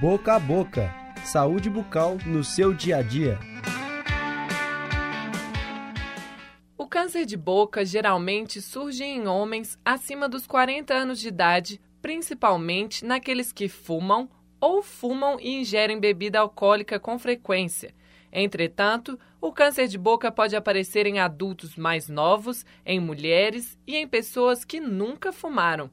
Boca a boca. Saúde bucal no seu dia a dia. O câncer de boca geralmente surge em homens acima dos 40 anos de idade, principalmente naqueles que fumam ou fumam e ingerem bebida alcoólica com frequência. Entretanto, o câncer de boca pode aparecer em adultos mais novos, em mulheres e em pessoas que nunca fumaram.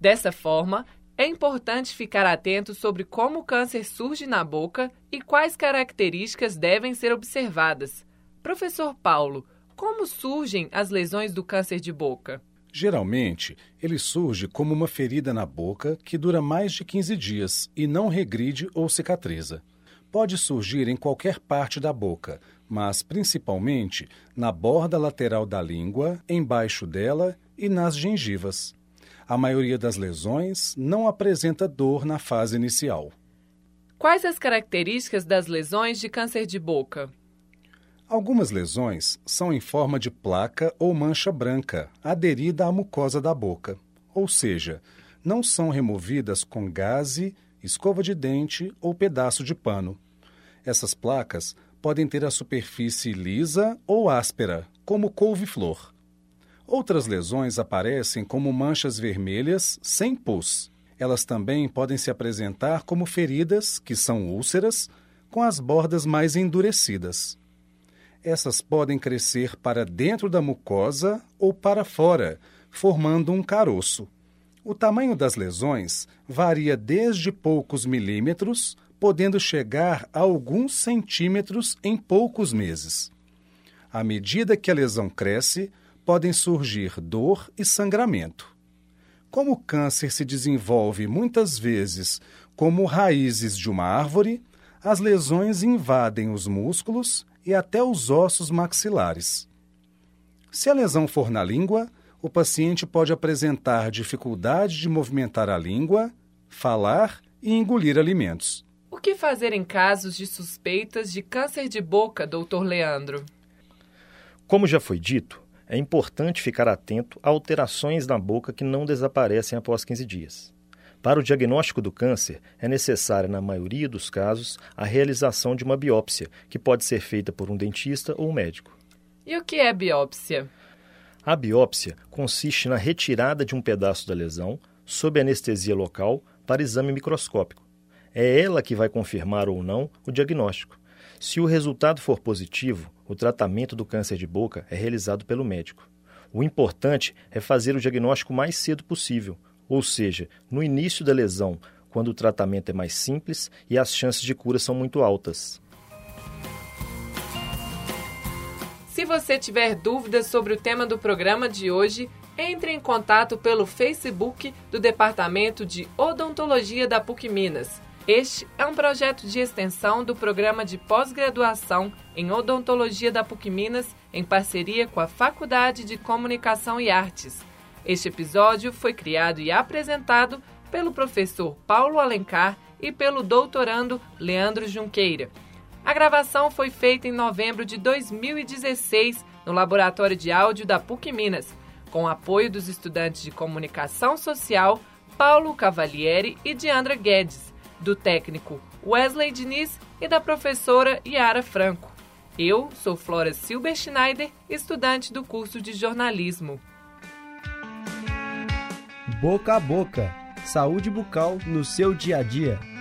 Dessa forma, é importante ficar atento sobre como o câncer surge na boca e quais características devem ser observadas. Professor Paulo, como surgem as lesões do câncer de boca? Geralmente, ele surge como uma ferida na boca que dura mais de 15 dias e não regride ou cicatriza. Pode surgir em qualquer parte da boca, mas principalmente na borda lateral da língua, embaixo dela e nas gengivas. A maioria das lesões não apresenta dor na fase inicial. Quais as características das lesões de câncer de boca? Algumas lesões são em forma de placa ou mancha branca aderida à mucosa da boca, ou seja, não são removidas com gaze, escova de dente ou pedaço de pano. Essas placas podem ter a superfície lisa ou áspera, como couve-flor. Outras lesões aparecem como manchas vermelhas sem pus. Elas também podem se apresentar como feridas, que são úlceras, com as bordas mais endurecidas. Essas podem crescer para dentro da mucosa ou para fora, formando um caroço. O tamanho das lesões varia desde poucos milímetros, podendo chegar a alguns centímetros em poucos meses. À medida que a lesão cresce, podem surgir dor e sangramento. Como o câncer se desenvolve muitas vezes como raízes de uma árvore, as lesões invadem os músculos e até os ossos maxilares. Se a lesão for na língua, o paciente pode apresentar dificuldade de movimentar a língua, falar e engolir alimentos. O que fazer em casos de suspeitas de câncer de boca, doutor Leandro? Como já foi dito, é importante ficar atento a alterações na boca que não desaparecem após 15 dias. Para o diagnóstico do câncer, é necessária, na maioria dos casos, a realização de uma biópsia, que pode ser feita por um dentista ou um médico. E o que é biópsia? A biópsia consiste na retirada de um pedaço da lesão, sob anestesia local, para exame microscópico. É ela que vai confirmar ou não o diagnóstico. Se o resultado for positivo, o tratamento do câncer de boca é realizado pelo médico. O importante é fazer o diagnóstico mais cedo possível, ou seja, no início da lesão, quando o tratamento é mais simples e as chances de cura são muito altas. Se você tiver dúvidas sobre o tema do programa de hoje, entre em contato pelo Facebook do Departamento de Odontologia da PUC Minas. Este é um projeto de extensão do programa de pós-graduação em odontologia da PUC Minas, em parceria com a Faculdade de Comunicação e Artes. Este episódio foi criado e apresentado pelo professor Paulo Alencar e pelo doutorando Leandro Junqueira. A gravação foi feita em novembro de 2016 no Laboratório de Áudio da PUC Minas, com apoio dos estudantes de Comunicação Social Paulo Cavalieri e Diandra Guedes do técnico Wesley Diniz e da professora Yara Franco. Eu sou Flora Silber Schneider, estudante do curso de jornalismo. Boca a boca. Saúde bucal no seu dia a dia.